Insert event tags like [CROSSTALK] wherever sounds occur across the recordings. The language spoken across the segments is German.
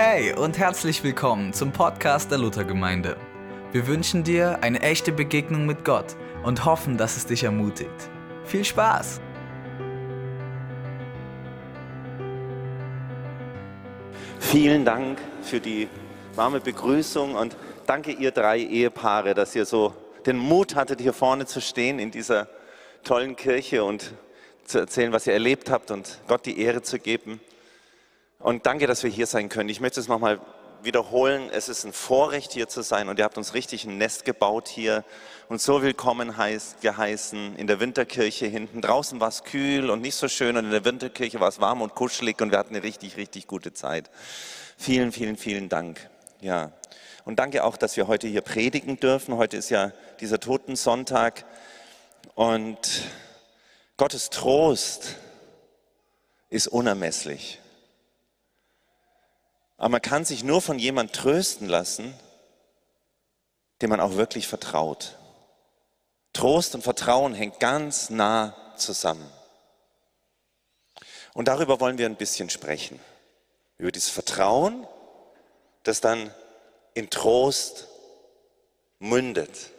Hey und herzlich willkommen zum Podcast der Luthergemeinde. Wir wünschen dir eine echte Begegnung mit Gott und hoffen, dass es dich ermutigt. Viel Spaß! Vielen Dank für die warme Begrüßung und danke ihr drei Ehepaare, dass ihr so den Mut hattet, hier vorne zu stehen in dieser tollen Kirche und zu erzählen, was ihr erlebt habt und Gott die Ehre zu geben. Und danke, dass wir hier sein können. Ich möchte es nochmal wiederholen. Es ist ein Vorrecht, hier zu sein. Und ihr habt uns richtig ein Nest gebaut hier und so willkommen heißt, geheißen in der Winterkirche hinten. Draußen war es kühl und nicht so schön und in der Winterkirche war es warm und kuschelig und wir hatten eine richtig, richtig gute Zeit. Vielen, vielen, vielen Dank. Ja. Und danke auch, dass wir heute hier predigen dürfen. Heute ist ja dieser Totensonntag und Gottes Trost ist unermesslich. Aber man kann sich nur von jemand trösten lassen, dem man auch wirklich vertraut. Trost und Vertrauen hängt ganz nah zusammen. Und darüber wollen wir ein bisschen sprechen. Über dieses Vertrauen, das dann in Trost mündet.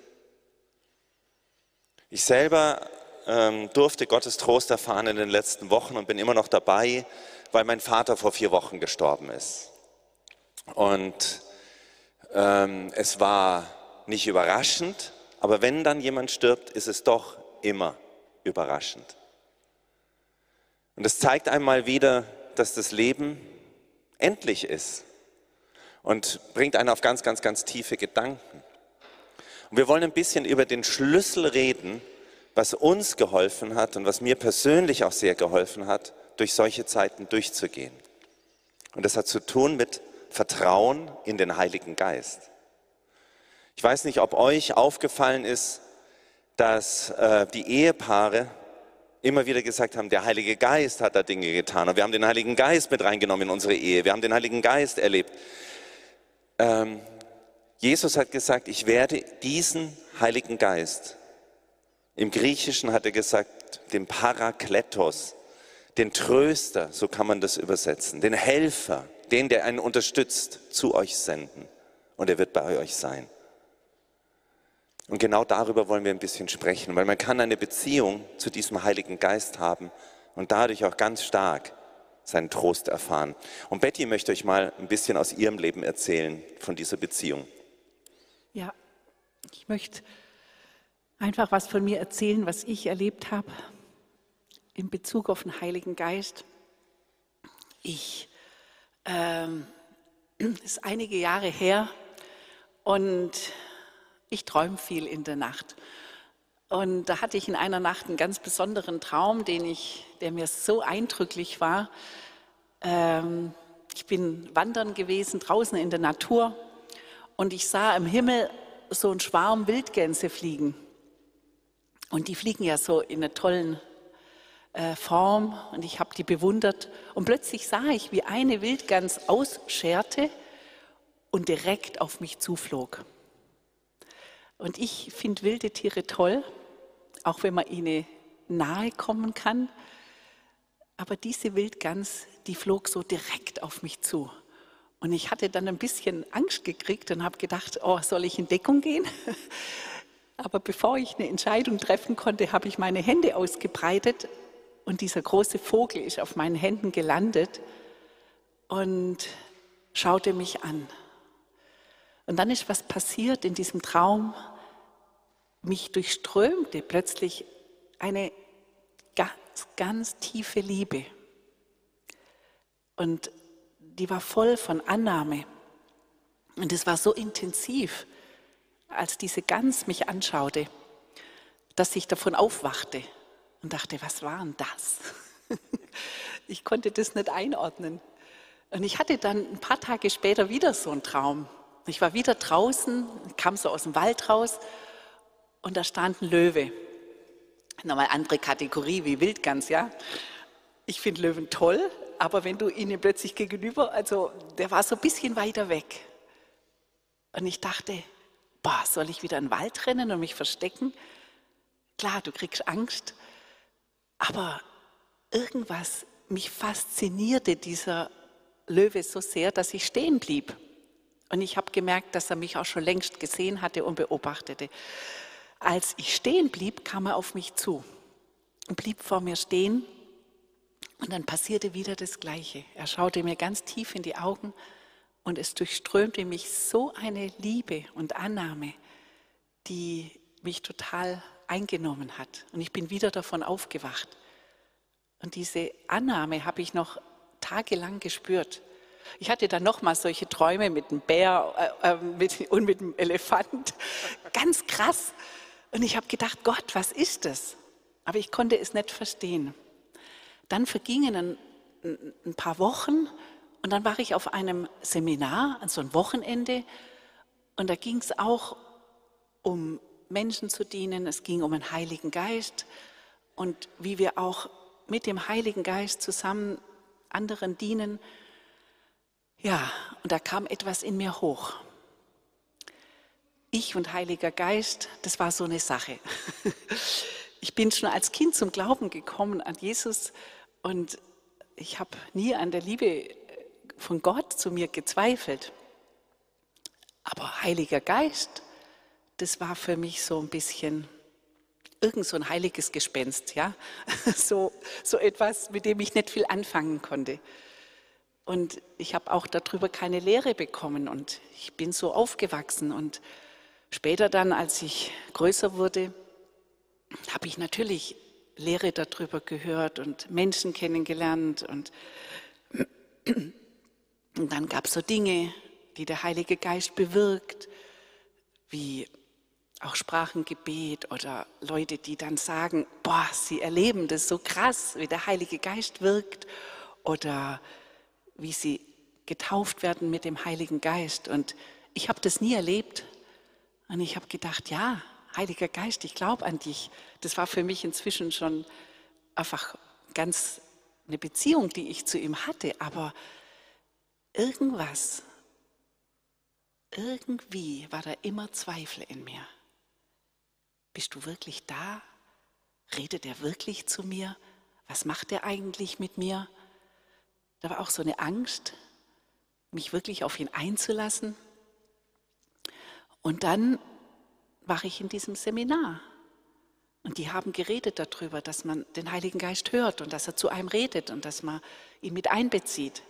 Ich selber ähm, durfte Gottes Trost erfahren in den letzten Wochen und bin immer noch dabei, weil mein Vater vor vier Wochen gestorben ist. Und ähm, es war nicht überraschend, aber wenn dann jemand stirbt, ist es doch immer überraschend. Und es zeigt einmal wieder, dass das Leben endlich ist und bringt einen auf ganz, ganz, ganz tiefe Gedanken. Und wir wollen ein bisschen über den Schlüssel reden, was uns geholfen hat und was mir persönlich auch sehr geholfen hat, durch solche Zeiten durchzugehen. Und das hat zu tun mit Vertrauen in den Heiligen Geist. Ich weiß nicht, ob euch aufgefallen ist, dass äh, die Ehepaare immer wieder gesagt haben, der Heilige Geist hat da Dinge getan und wir haben den Heiligen Geist mit reingenommen in unsere Ehe, wir haben den Heiligen Geist erlebt. Ähm, Jesus hat gesagt, ich werde diesen Heiligen Geist, im Griechischen hat er gesagt, den Parakletos, den Tröster, so kann man das übersetzen, den Helfer, den, der einen unterstützt, zu euch senden. Und er wird bei euch sein. Und genau darüber wollen wir ein bisschen sprechen, weil man kann eine Beziehung zu diesem Heiligen Geist haben und dadurch auch ganz stark seinen Trost erfahren. Und Betty möchte euch mal ein bisschen aus ihrem Leben erzählen von dieser Beziehung. Ja, ich möchte einfach was von mir erzählen, was ich erlebt habe in Bezug auf den Heiligen Geist. Ich ähm, ist einige Jahre her und ich träume viel in der Nacht. Und da hatte ich in einer Nacht einen ganz besonderen Traum, den ich, der mir so eindrücklich war. Ähm, ich bin wandern gewesen, draußen in der Natur, und ich sah im Himmel so einen Schwarm Wildgänse fliegen. Und die fliegen ja so in einer tollen Form und ich habe die bewundert. Und plötzlich sah ich, wie eine Wildgans ausscherte und direkt auf mich zuflog. Und ich finde wilde Tiere toll, auch wenn man ihnen nahe kommen kann. Aber diese Wildgans, die flog so direkt auf mich zu. Und ich hatte dann ein bisschen Angst gekriegt und habe gedacht, oh, soll ich in Deckung gehen? [LAUGHS] Aber bevor ich eine Entscheidung treffen konnte, habe ich meine Hände ausgebreitet und dieser große Vogel ist auf meinen Händen gelandet und schaute mich an. Und dann ist was passiert in diesem Traum. Mich durchströmte plötzlich eine ganz, ganz tiefe Liebe. Und die war voll von Annahme. Und es war so intensiv, als diese Gans mich anschaute, dass ich davon aufwachte und dachte, was war denn das? [LAUGHS] Ich konnte das nicht einordnen. Und ich hatte dann ein paar Tage später wieder so einen Traum. Ich war wieder draußen, kam so aus dem Wald raus und da stand ein Löwe. Nochmal andere Kategorie wie Wildgans, ja. Ich finde Löwen toll, aber wenn du ihnen plötzlich gegenüber, also der war so ein bisschen weiter weg. Und ich dachte, boah, soll ich wieder in den Wald rennen und mich verstecken? Klar, du kriegst Angst, aber irgendwas, mich faszinierte dieser Löwe so sehr, dass ich stehen blieb. Und ich habe gemerkt, dass er mich auch schon längst gesehen hatte und beobachtete. Als ich stehen blieb, kam er auf mich zu und blieb vor mir stehen. Und dann passierte wieder das Gleiche. Er schaute mir ganz tief in die Augen und es durchströmte mich so eine Liebe und Annahme, die mich total eingenommen hat. Und ich bin wieder davon aufgewacht. Und diese Annahme habe ich noch tagelang gespürt. Ich hatte dann noch mal solche Träume mit dem Bär äh, äh mit, und mit dem Elefant. [LAUGHS] Ganz krass. Und ich habe gedacht, Gott, was ist das? Aber ich konnte es nicht verstehen. Dann vergingen ein, ein paar Wochen und dann war ich auf einem Seminar, an so einem Wochenende. Und da ging es auch um Menschen zu dienen. Es ging um den Heiligen Geist und wie wir auch mit dem Heiligen Geist zusammen anderen dienen. Ja, und da kam etwas in mir hoch. Ich und Heiliger Geist, das war so eine Sache. [LAUGHS] Ich bin schon als Kind zum Glauben gekommen an Jesus und ich habe nie an der Liebe von Gott zu mir gezweifelt. Aber Heiliger Geist, das war für mich so ein bisschen irgend so ein heiliges Gespenst, ja, [LAUGHS] so, so etwas, mit dem ich nicht viel anfangen konnte. Und ich habe auch darüber keine Lehre bekommen und ich bin so aufgewachsen. Und später dann, als ich größer wurde, habe ich natürlich Lehre darüber gehört und Menschen kennengelernt. Und, [CLEARS THROAT] und dann gab es so Dinge, die der Heilige Geist bewirkt, wie auch Sprachengebet oder Leute, die dann sagen, boah, sie erleben das so krass, wie der Heilige Geist wirkt oder wie sie getauft werden mit dem Heiligen Geist. Und ich habe das nie erlebt. Und ich habe gedacht, ja, Heiliger Geist, ich glaube an dich. Das war für mich inzwischen schon einfach ganz eine Beziehung, die ich zu ihm hatte. Aber irgendwas, irgendwie war da immer Zweifel in mir. Bist du wirklich da? Redet er wirklich zu mir? Was macht er eigentlich mit mir? Da war auch so eine Angst, mich wirklich auf ihn einzulassen. Und dann war ich in diesem Seminar. Und die haben geredet darüber, dass man den Heiligen Geist hört und dass er zu einem redet und dass man ihn mit einbezieht.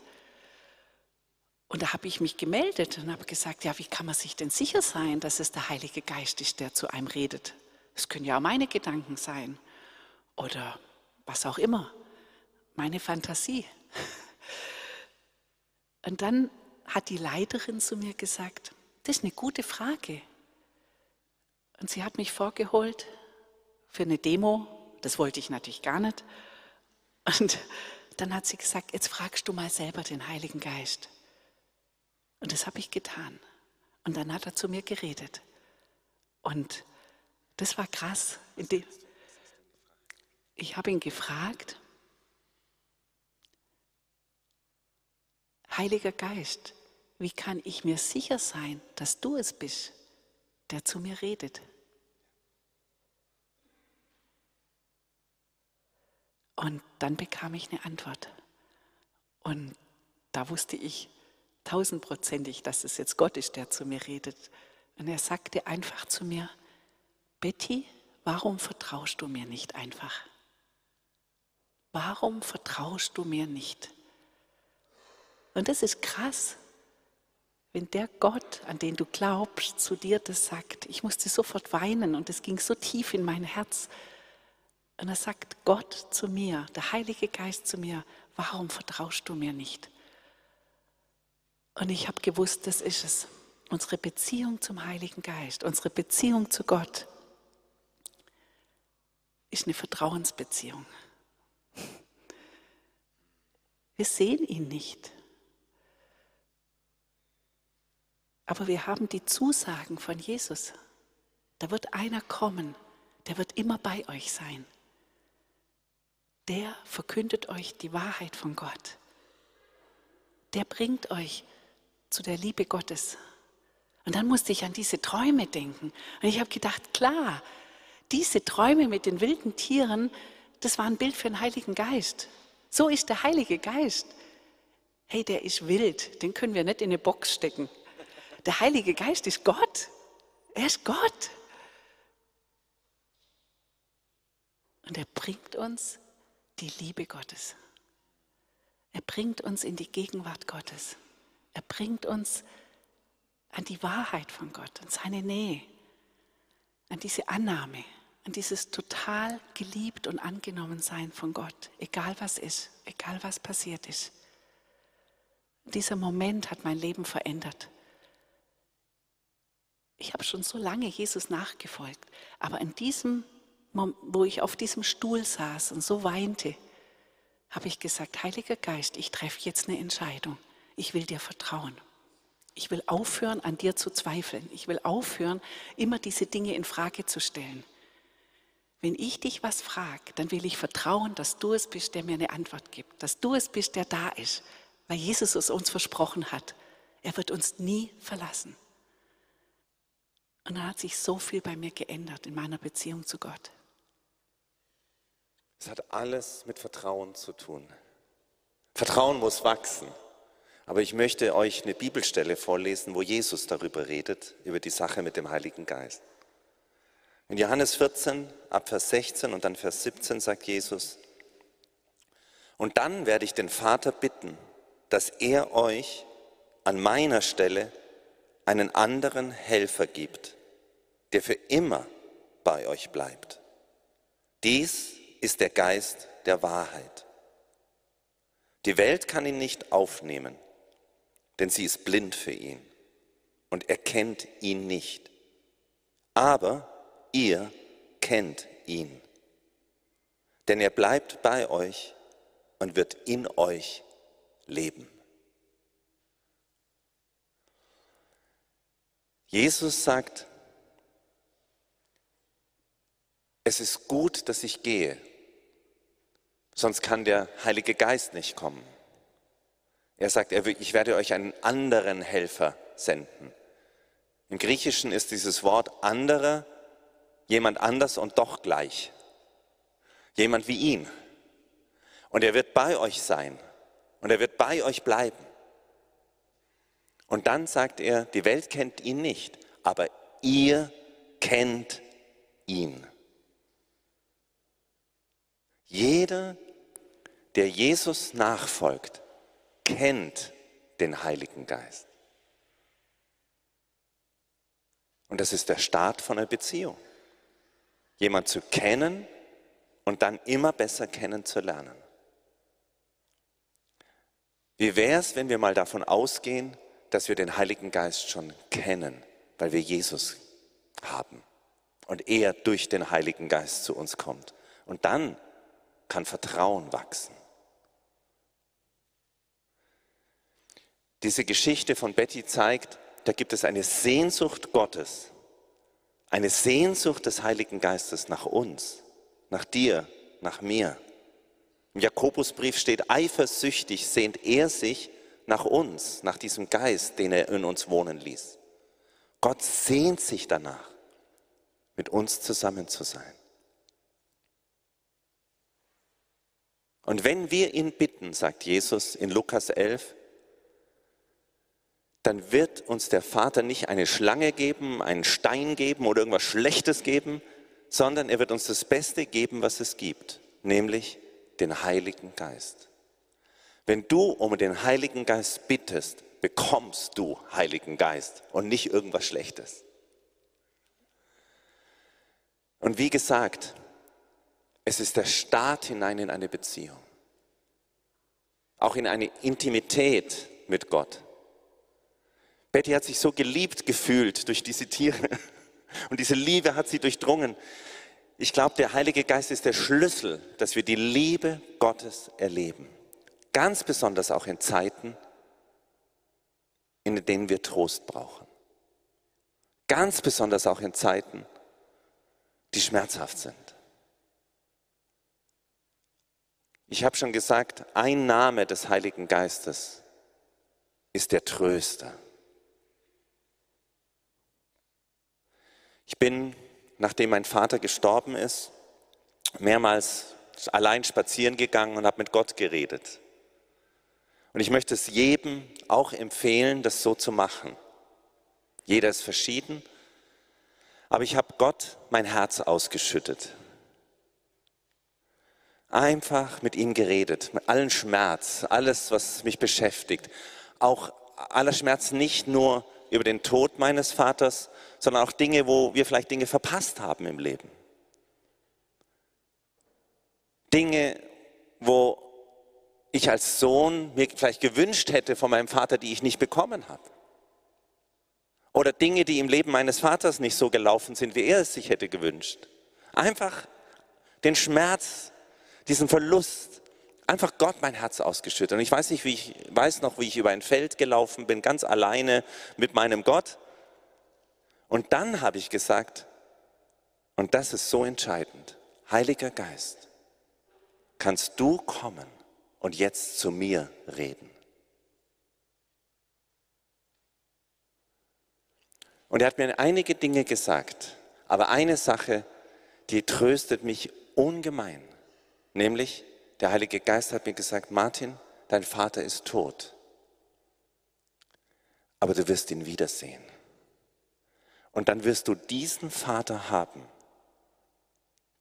Und da habe ich mich gemeldet und habe gesagt, ja, wie kann man sich denn sicher sein, dass es der Heilige Geist ist, der zu einem redet? Es können ja auch meine Gedanken sein oder was auch immer, meine Fantasie. [LAUGHS] Und dann hat die Leiterin zu mir gesagt, das ist eine gute Frage. Und sie hat mich vorgeholt für eine Demo. Das wollte ich natürlich gar nicht. Und dann hat sie gesagt, jetzt fragst du mal selber den Heiligen Geist. Und das habe ich getan. Und dann hat er zu mir geredet. Und das war krass. Ich habe ihn gefragt, Heiliger Geist, wie kann ich mir sicher sein, dass du es bist, der zu mir redet? Und dann bekam ich eine Antwort. Und da wusste ich tausendprozentig, dass es jetzt Gott ist, der zu mir redet. Und er sagte einfach zu mir, Betty, warum vertraust du mir nicht einfach? Warum vertraust du mir nicht? Und das ist krass, wenn der Gott, an den du glaubst, zu dir das sagt. Ich musste sofort weinen und es ging so tief in mein Herz. Und er sagt Gott zu mir, der Heilige Geist zu mir, warum vertraust du mir nicht? Und ich habe gewusst, das ist es. Unsere Beziehung zum Heiligen Geist, unsere Beziehung zu Gott ist eine Vertrauensbeziehung. Wir sehen ihn nicht. Aber wir haben die Zusagen von Jesus. Da wird einer kommen, der wird immer bei euch sein. Der verkündet euch die Wahrheit von Gott. Der bringt euch zu der Liebe Gottes. Und dann musste ich an diese Träume denken. Und ich habe gedacht, klar, diese Träume mit den wilden Tieren, das war ein Bild für den Heiligen Geist. So ist der Heilige Geist. Hey, der ist wild, den können wir nicht in eine Box stecken. Der Heilige Geist ist Gott. Er ist Gott. Und er bringt uns die Liebe Gottes. Er bringt uns in die Gegenwart Gottes. Er bringt uns an die Wahrheit von Gott, an seine Nähe, an diese Annahme, an dieses total geliebt und angenommen sein von Gott, egal was ist, egal was passiert ist. Dieser Moment hat mein Leben verändert. Ich habe schon so lange Jesus nachgefolgt, aber in diesem, wo ich auf diesem Stuhl saß und so weinte, habe ich gesagt, Heiliger Geist, ich treffe jetzt eine Entscheidung. Ich will dir vertrauen. Ich will aufhören, an dir zu zweifeln. Ich will aufhören, immer diese Dinge in Frage zu stellen. Wenn ich dich was frage, dann will ich vertrauen, dass du es bist, der mir eine Antwort gibt, dass du es bist, der da ist, weil Jesus es uns versprochen hat. Er wird uns nie verlassen. Und dann hat sich so viel bei mir geändert in meiner Beziehung zu Gott. Es hat alles mit Vertrauen zu tun. Vertrauen muss wachsen. Aber ich möchte euch eine Bibelstelle vorlesen, wo Jesus darüber redet, über die Sache mit dem Heiligen Geist. In Johannes 14, ab Vers 16 und dann Vers 17 sagt Jesus, und dann werde ich den Vater bitten, dass er euch an meiner Stelle einen anderen Helfer gibt, der für immer bei euch bleibt. Dies ist der Geist der Wahrheit. Die Welt kann ihn nicht aufnehmen, denn sie ist blind für ihn und erkennt ihn nicht. Aber ihr kennt ihn, denn er bleibt bei euch und wird in euch leben. Jesus sagt, es ist gut, dass ich gehe, sonst kann der Heilige Geist nicht kommen. Er sagt, ich werde euch einen anderen Helfer senden. Im Griechischen ist dieses Wort anderer jemand anders und doch gleich. Jemand wie ihn. Und er wird bei euch sein. Und er wird bei euch bleiben. Und dann sagt er, die Welt kennt ihn nicht, aber ihr kennt ihn. Jeder, der Jesus nachfolgt, kennt den Heiligen Geist. Und das ist der Start von einer Beziehung. Jemand zu kennen und dann immer besser kennenzulernen. Wie wäre es, wenn wir mal davon ausgehen, dass wir den Heiligen Geist schon kennen, weil wir Jesus haben und er durch den Heiligen Geist zu uns kommt. Und dann kann Vertrauen wachsen. Diese Geschichte von Betty zeigt, da gibt es eine Sehnsucht Gottes, eine Sehnsucht des Heiligen Geistes nach uns, nach dir, nach mir. Im Jakobusbrief steht, eifersüchtig sehnt er sich nach uns, nach diesem Geist, den er in uns wohnen ließ. Gott sehnt sich danach, mit uns zusammen zu sein. Und wenn wir ihn bitten, sagt Jesus in Lukas 11, dann wird uns der Vater nicht eine Schlange geben, einen Stein geben oder irgendwas Schlechtes geben, sondern er wird uns das Beste geben, was es gibt, nämlich den Heiligen Geist. Wenn du um den Heiligen Geist bittest, bekommst du Heiligen Geist und nicht irgendwas Schlechtes. Und wie gesagt, es ist der Start hinein in eine Beziehung. Auch in eine Intimität mit Gott. Betty hat sich so geliebt gefühlt durch diese Tiere. Und diese Liebe hat sie durchdrungen. Ich glaube, der Heilige Geist ist der Schlüssel, dass wir die Liebe Gottes erleben. Ganz besonders auch in Zeiten, in denen wir Trost brauchen. Ganz besonders auch in Zeiten, die schmerzhaft sind. Ich habe schon gesagt, ein Name des Heiligen Geistes ist der Tröster. Ich bin, nachdem mein Vater gestorben ist, mehrmals allein spazieren gegangen und habe mit Gott geredet. Und ich möchte es jedem auch empfehlen, das so zu machen. Jeder ist verschieden, aber ich habe Gott mein Herz ausgeschüttet. Einfach mit ihm geredet, mit allen Schmerz, alles, was mich beschäftigt. Auch aller Schmerz nicht nur über den Tod meines Vaters, sondern auch Dinge, wo wir vielleicht Dinge verpasst haben im Leben. Dinge, wo ich als Sohn mir vielleicht gewünscht hätte von meinem Vater, die ich nicht bekommen habe. Oder Dinge, die im Leben meines Vaters nicht so gelaufen sind, wie er es sich hätte gewünscht. Einfach den Schmerz, diesen Verlust, einfach Gott mein Herz ausgeschüttet. Und ich weiß nicht, wie ich weiß noch, wie ich über ein Feld gelaufen bin, ganz alleine mit meinem Gott. Und dann habe ich gesagt, und das ist so entscheidend, Heiliger Geist, kannst du kommen und jetzt zu mir reden. Und er hat mir einige Dinge gesagt, aber eine Sache, die tröstet mich ungemein, nämlich der Heilige Geist hat mir gesagt, Martin, dein Vater ist tot, aber du wirst ihn wiedersehen. Und dann wirst du diesen Vater haben,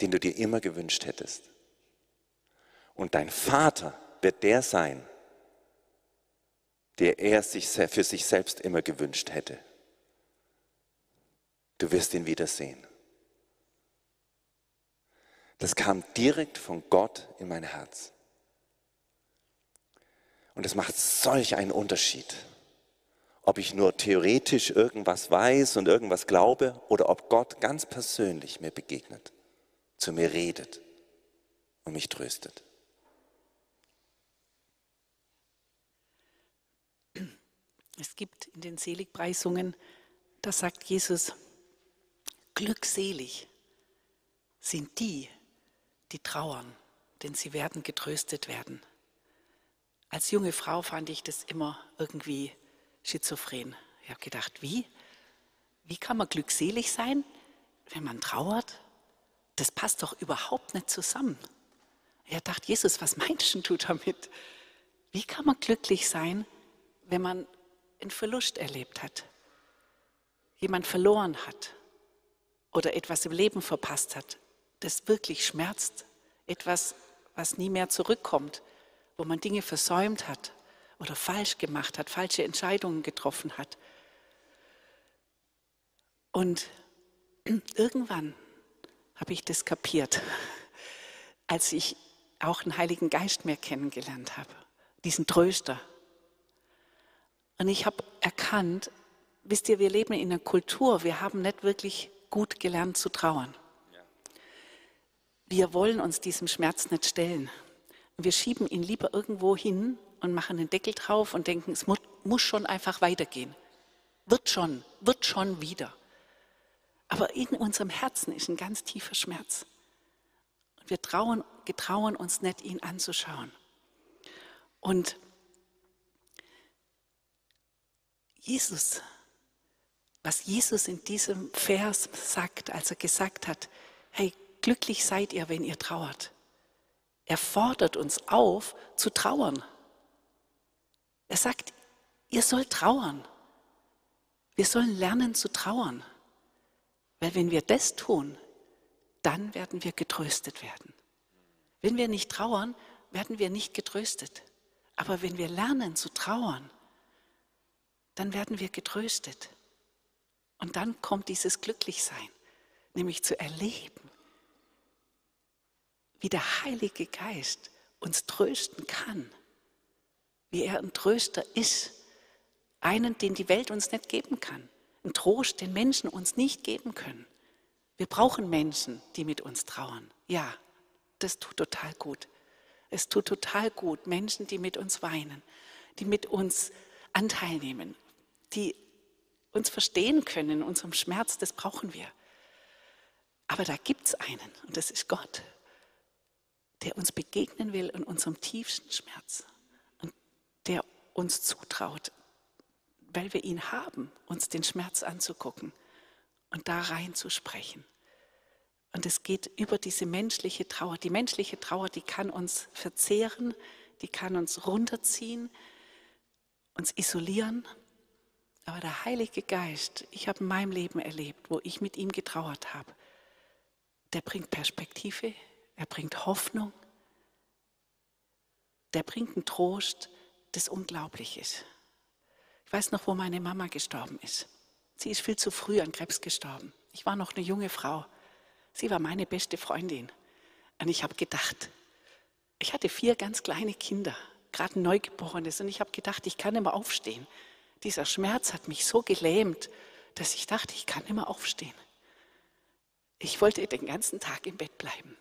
den du dir immer gewünscht hättest. Und dein Vater wird der sein, der er sich für sich selbst immer gewünscht hätte. Du wirst ihn wiedersehen. Das kam direkt von Gott in mein Herz. Und es macht solch einen Unterschied, ob ich nur theoretisch irgendwas weiß und irgendwas glaube oder ob Gott ganz persönlich mir begegnet, zu mir redet und mich tröstet. Es gibt in den Seligpreisungen, da sagt Jesus, glückselig sind die, die trauern, denn sie werden getröstet werden. Als junge Frau fand ich das immer irgendwie schizophren. Ich habe gedacht, wie? Wie kann man glückselig sein, wenn man trauert? Das passt doch überhaupt nicht zusammen. Er dachte, Jesus, was meinst du damit? Wie kann man glücklich sein, wenn man einen Verlust erlebt hat, jemand verloren hat oder etwas im Leben verpasst hat, das wirklich schmerzt, etwas, was nie mehr zurückkommt, wo man Dinge versäumt hat oder falsch gemacht hat, falsche Entscheidungen getroffen hat. Und [CLEARS THROAT] irgendwann habe ich das kapiert, [LAUGHS] als ich auch den Heiligen Geist mehr kennengelernt habe, diesen Tröster, und ich habe erkannt, wisst ihr, wir leben in einer Kultur, wir haben nicht wirklich gut gelernt zu trauern. Wir wollen uns diesem Schmerz nicht stellen. Wir schieben ihn lieber irgendwo hin und machen den Deckel drauf und denken, es muss, schon einfach weitergehen. Wird schon, wird schon wieder. Aber in unserem Herzen ist ein ganz tiefer Schmerz. Wir trauen, getrauen uns nicht, ihn anzuschauen. Und Jesus, was Jesus in diesem Vers sagt, als er gesagt hat, hey, glücklich seid ihr, wenn ihr trauert. Er fordert uns auf, zu trauern. Er sagt, ihr sollt trauern. Wir sollen lernen zu trauern. Weil wenn wir das tun, dann werden wir getröstet werden. Wenn wir nicht trauern, werden wir nicht getröstet. Aber wenn wir lernen zu trauern, dann werden wir getröstet. Und dann kommt dieses Glücklichsein, nämlich zu erleben, wie der Heilige Geist uns trösten kann, wie er ein Tröster ist, einen, den die Welt uns nicht geben kann, ein Trost, den Menschen uns nicht geben können. Wir brauchen Menschen, die mit uns trauern. Ja, das tut total gut. Es tut total gut, Menschen, die mit uns weinen, die mit uns Anteil nehmen die uns verstehen können in unserem Schmerz, das brauchen wir. Aber da gibt es einen und das ist Gott, der uns begegnen will in unserem tiefsten Schmerz und der uns zutraut, weil wir ihn haben, uns den Schmerz anzugucken und da reinzusprechen. Und es geht über diese menschliche Trauer. Die menschliche Trauer, die kann uns verzehren, die kann uns runterziehen, uns isolieren. Aber der Heilige Geist, ich habe in meinem Leben erlebt, wo ich mit ihm getrauert habe, der bringt Perspektive, er bringt Hoffnung, der bringt einen Trost, das unglaublich ist. Ich weiß noch, wo meine Mama gestorben ist. Sie ist viel zu früh an Krebs gestorben. Ich war noch eine junge Frau. Sie war meine beste Freundin. Und ich habe gedacht, ich hatte vier ganz kleine Kinder, gerade ein Neugeborenes, und ich habe gedacht, ich kann immer aufstehen. Dieser Schmerz hat mich so gelähmt, dass ich dachte, ich kann immer aufstehen. Ich wollte den ganzen Tag im Bett bleiben.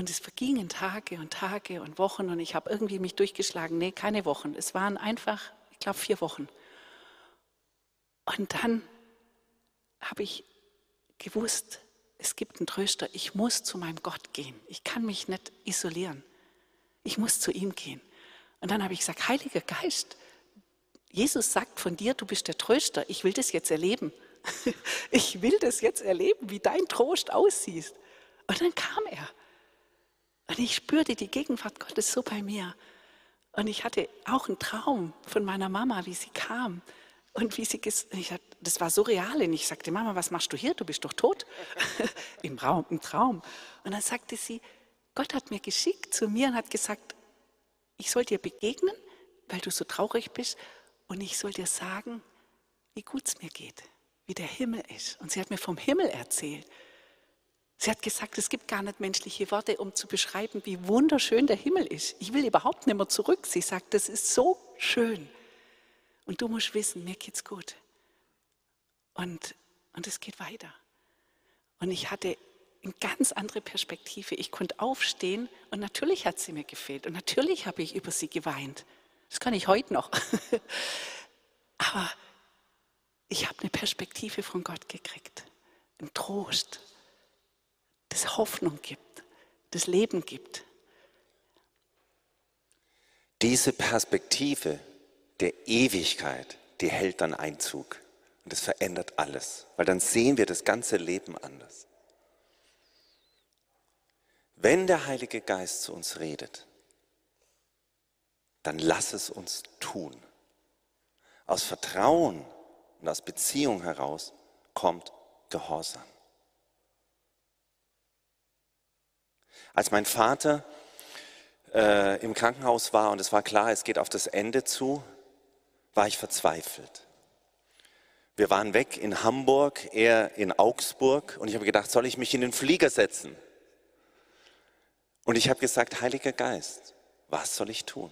Und es vergingen Tage und Tage und Wochen und ich habe irgendwie mich durchgeschlagen. Nee, keine Wochen. Es waren einfach, ich glaube, vier Wochen. Und dann habe ich gewusst, es gibt einen Tröster. Ich muss zu meinem Gott gehen. Ich kann mich nicht isolieren. Ich muss zu ihm gehen. Und dann habe ich gesagt, Heiliger Geist, Jesus sagt von dir, du bist der Tröster. Ich will das jetzt erleben. [LAUGHS] Ich will das jetzt erleben, wie dein Trost aussieht. Und dann kam er. Und ich spürte die Gegenwart Gottes so bei mir. Und ich hatte auch einen Traum von meiner Mama, wie sie kam. Und wie sie, ich, das war so real. Und ich sagte, Mama, was machst du hier? Du bist doch tot. [LAUGHS] Im, Raum, Im Traum. Und dann sagte sie, Gott hat mir geschickt zu mir und hat gesagt, ich soll dir begegnen, weil du so traurig bist. Und ich soll dir sagen, wie gut es mir geht, wie der Himmel ist. Und sie hat mir vom Himmel erzählt. Sie hat gesagt, es gibt gar nicht menschliche Worte, um zu beschreiben, wie wunderschön der Himmel ist. Ich will überhaupt nicht mehr zurück. Sie sagt, das ist so schön. Und du musst wissen, mir geht's gut. Und, und es geht weiter. Und ich hatte eine ganz andere Perspektive. Ich konnte aufstehen und natürlich hat sie mir gefehlt. Und natürlich habe ich über sie geweint. Das kann ich heute noch. [LAUGHS] Aber ich habe eine Perspektive von Gott gekriegt. Ein Trost, das Hoffnung gibt, das Leben gibt. Diese Perspektive der Ewigkeit, die hält dann Einzug. Und das verändert alles, weil dann sehen wir das ganze Leben anders. Wenn der Heilige Geist zu uns redet, dann lass es uns tun. Aus Vertrauen und aus Beziehung heraus kommt Gehorsam. Als mein Vater äh, im Krankenhaus war und es war klar, es geht auf das Ende zu, war ich verzweifelt. Wir waren weg in Hamburg, er in Augsburg und ich habe gedacht, soll ich mich in den Flieger setzen? Und ich habe gesagt, Heiliger Geist, was soll ich tun?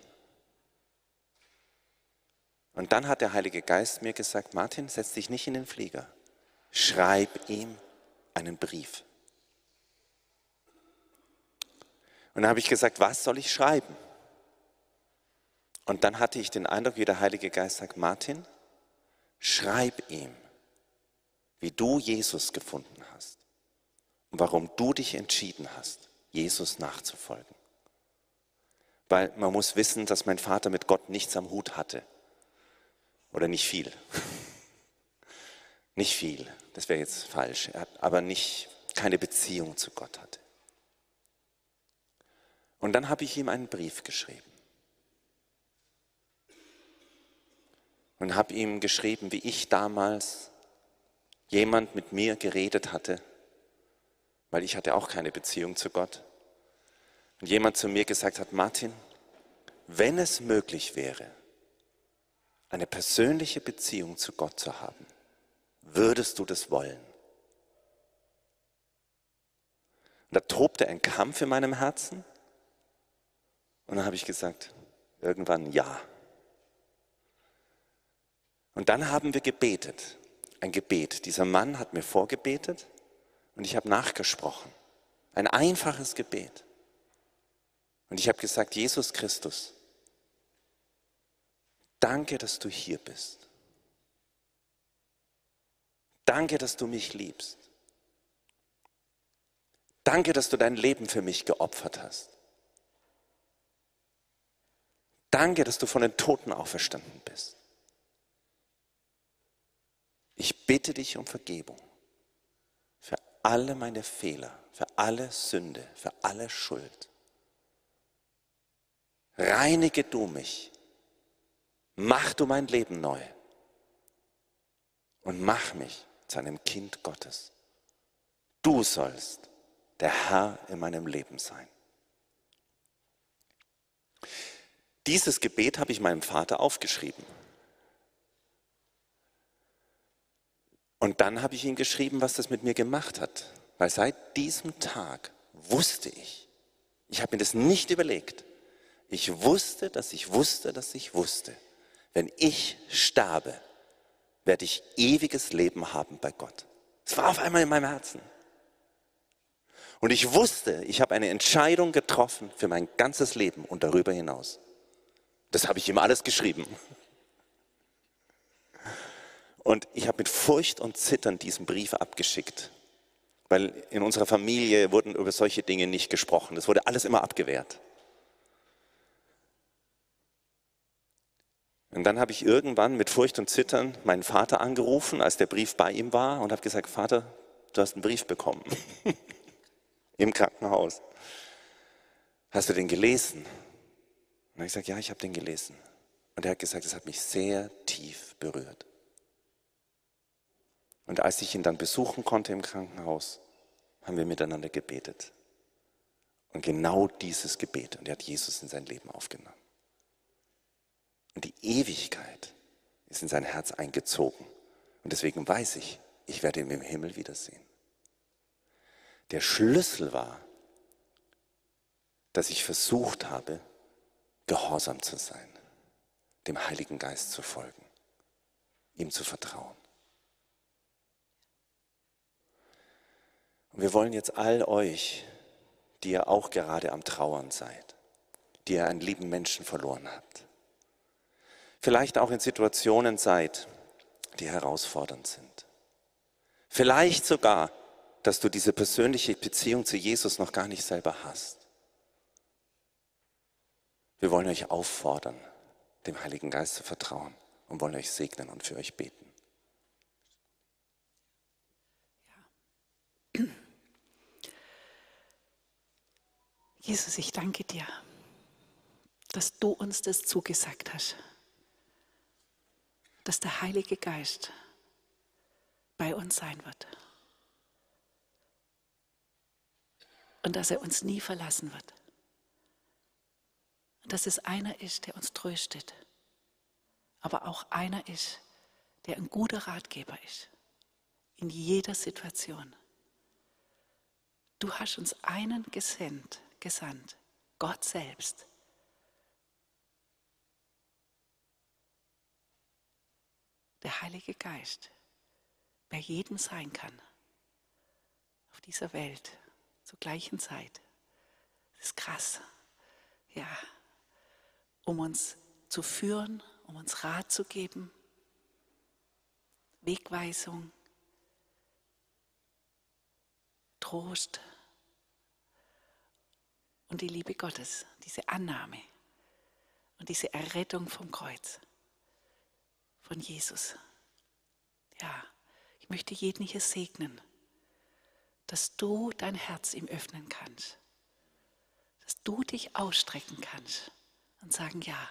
Und dann hat der Heilige Geist mir gesagt, Martin, setz dich nicht in den Flieger, schreib ihm einen Brief. Und dann habe ich gesagt, was soll ich schreiben? Und dann hatte ich den Eindruck, wie der Heilige Geist sagt, Martin, schreib ihm, wie du Jesus gefunden hast und warum du dich entschieden hast, Jesus nachzufolgen. Weil man muss wissen, dass mein Vater mit Gott nichts am Hut hatte. Oder nicht viel. [LAUGHS] nicht viel, das wäre jetzt falsch, aber nicht keine Beziehung zu Gott hatte. Und dann habe ich ihm einen Brief geschrieben. Und habe ihm geschrieben, wie ich damals jemand mit mir geredet hatte, weil ich hatte auch keine Beziehung zu Gott. Und jemand zu mir gesagt hat, Martin, wenn es möglich wäre, eine persönliche Beziehung zu Gott zu haben, würdest du das wollen? Und da tobte ein Kampf in meinem Herzen. Und dann habe ich gesagt, irgendwann ja. Und dann haben wir gebetet, ein Gebet. Dieser Mann hat mir vorgebetet und ich habe nachgesprochen. Ein einfaches Gebet. Und ich habe gesagt, Jesus Christus, danke, dass du hier bist. Danke, dass du mich liebst. Danke, dass du dein Leben für mich geopfert hast. Danke, dass du von den Toten auferstanden bist. Ich bitte dich um Vergebung für alle meine Fehler, für alle Sünde, für alle Schuld. Reinige du mich, mach du mein Leben neu und mach mich zu einem Kind Gottes. Du sollst der Herr in meinem Leben sein. Dieses Gebet habe ich meinem Vater aufgeschrieben. Und dann habe ich ihm geschrieben, was das mit mir gemacht hat. Weil seit diesem Tag wusste ich, ich habe mir das nicht überlegt, ich wusste, dass ich wusste, dass ich wusste, wenn ich sterbe, werde ich ewiges Leben haben bei Gott. Es war auf einmal in meinem Herzen. Und ich wusste, ich habe eine Entscheidung getroffen für mein ganzes Leben und darüber hinaus. Das habe ich ihm alles geschrieben. Und ich habe mit Furcht und Zittern diesen Brief abgeschickt, weil in unserer Familie wurden über solche Dinge nicht gesprochen. Es wurde alles immer abgewehrt. Und dann habe ich irgendwann mit Furcht und Zittern meinen Vater angerufen, als der Brief bei ihm war, und habe gesagt, Vater, du hast einen Brief bekommen [LAUGHS] im Krankenhaus. Hast du den gelesen? Und ich gesagt, ja, ich habe den gelesen. Und er hat gesagt, es hat mich sehr tief berührt. Und als ich ihn dann besuchen konnte im Krankenhaus, haben wir miteinander gebetet. Und genau dieses Gebet, und er hat Jesus in sein Leben aufgenommen. Und die Ewigkeit ist in sein Herz eingezogen. Und deswegen weiß ich, ich werde ihn im Himmel wiedersehen. Der Schlüssel war, dass ich versucht habe, gehorsam zu sein, dem Heiligen Geist zu folgen, ihm zu vertrauen. Und wir wollen jetzt all euch, die ihr auch gerade am Trauern seid, die ihr einen lieben Menschen verloren habt, vielleicht auch in Situationen seid, die herausfordernd sind. Vielleicht sogar, dass du diese persönliche Beziehung zu Jesus noch gar nicht selber hast. Wir wollen euch auffordern, dem Heiligen Geist zu vertrauen und wollen euch segnen und für euch beten. [CLEARS THROAT] Jesus, ich danke dir, dass du uns das zugesagt hast, dass der Heilige Geist bei uns sein wird und dass er uns nie verlassen wird dass es einer ist, der uns tröstet, aber auch einer ist, der ein guter Ratgeber ist in jeder Situation. Du hast uns einen gesendet, gesandt, Gott selbst. Der Heilige Geist, bei jedem sein kann, auf dieser Welt, zur gleichen Zeit. Das ist krass. Ja um uns zu führen, um uns Rat zu geben, Wegweisung, Trost und die Liebe Gottes, diese Annahme und diese Errettung vom Kreuz von Jesus. Ja, ich möchte jeden hier segnen, dass du dein Herz ihm öffnen kannst, dass du dich ausstrecken kannst und sagen, ja,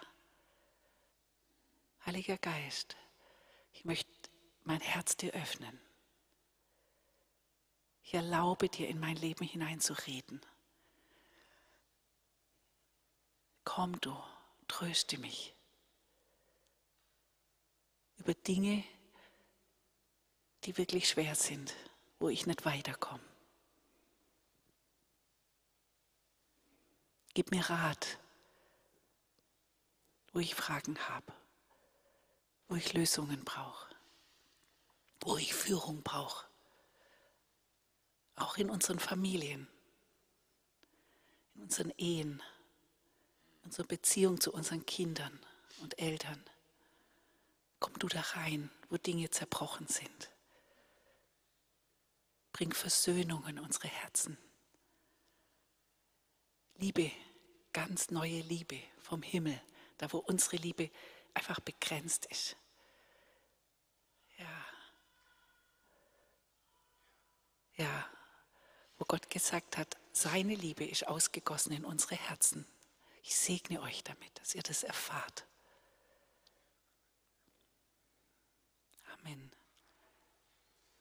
Heiliger Geist, ich möchte mein Herz dir öffnen. Ich erlaube dir, in mein Leben hineinzureden. Komm du, tröste mich über Dinge, die wirklich schwer sind, wo ich nicht weiterkomme. Gib mir Rat, wo ich Fragen habe, wo ich Lösungen brauche, wo ich Führung brauche, auch in unseren Familien, in unseren Ehen, in unserer Beziehung zu unseren Kindern und Eltern. Komm du da rein, wo Dinge zerbrochen sind. Bring Versöhnung in unsere Herzen. Liebe, ganz neue Liebe vom Himmel da wo unsere Liebe einfach begrenzt ist. Ja. Ja, wo Gott gesagt hat, seine Liebe ist ausgegossen in unsere Herzen. Ich segne euch damit, dass ihr das erfahrt. Amen.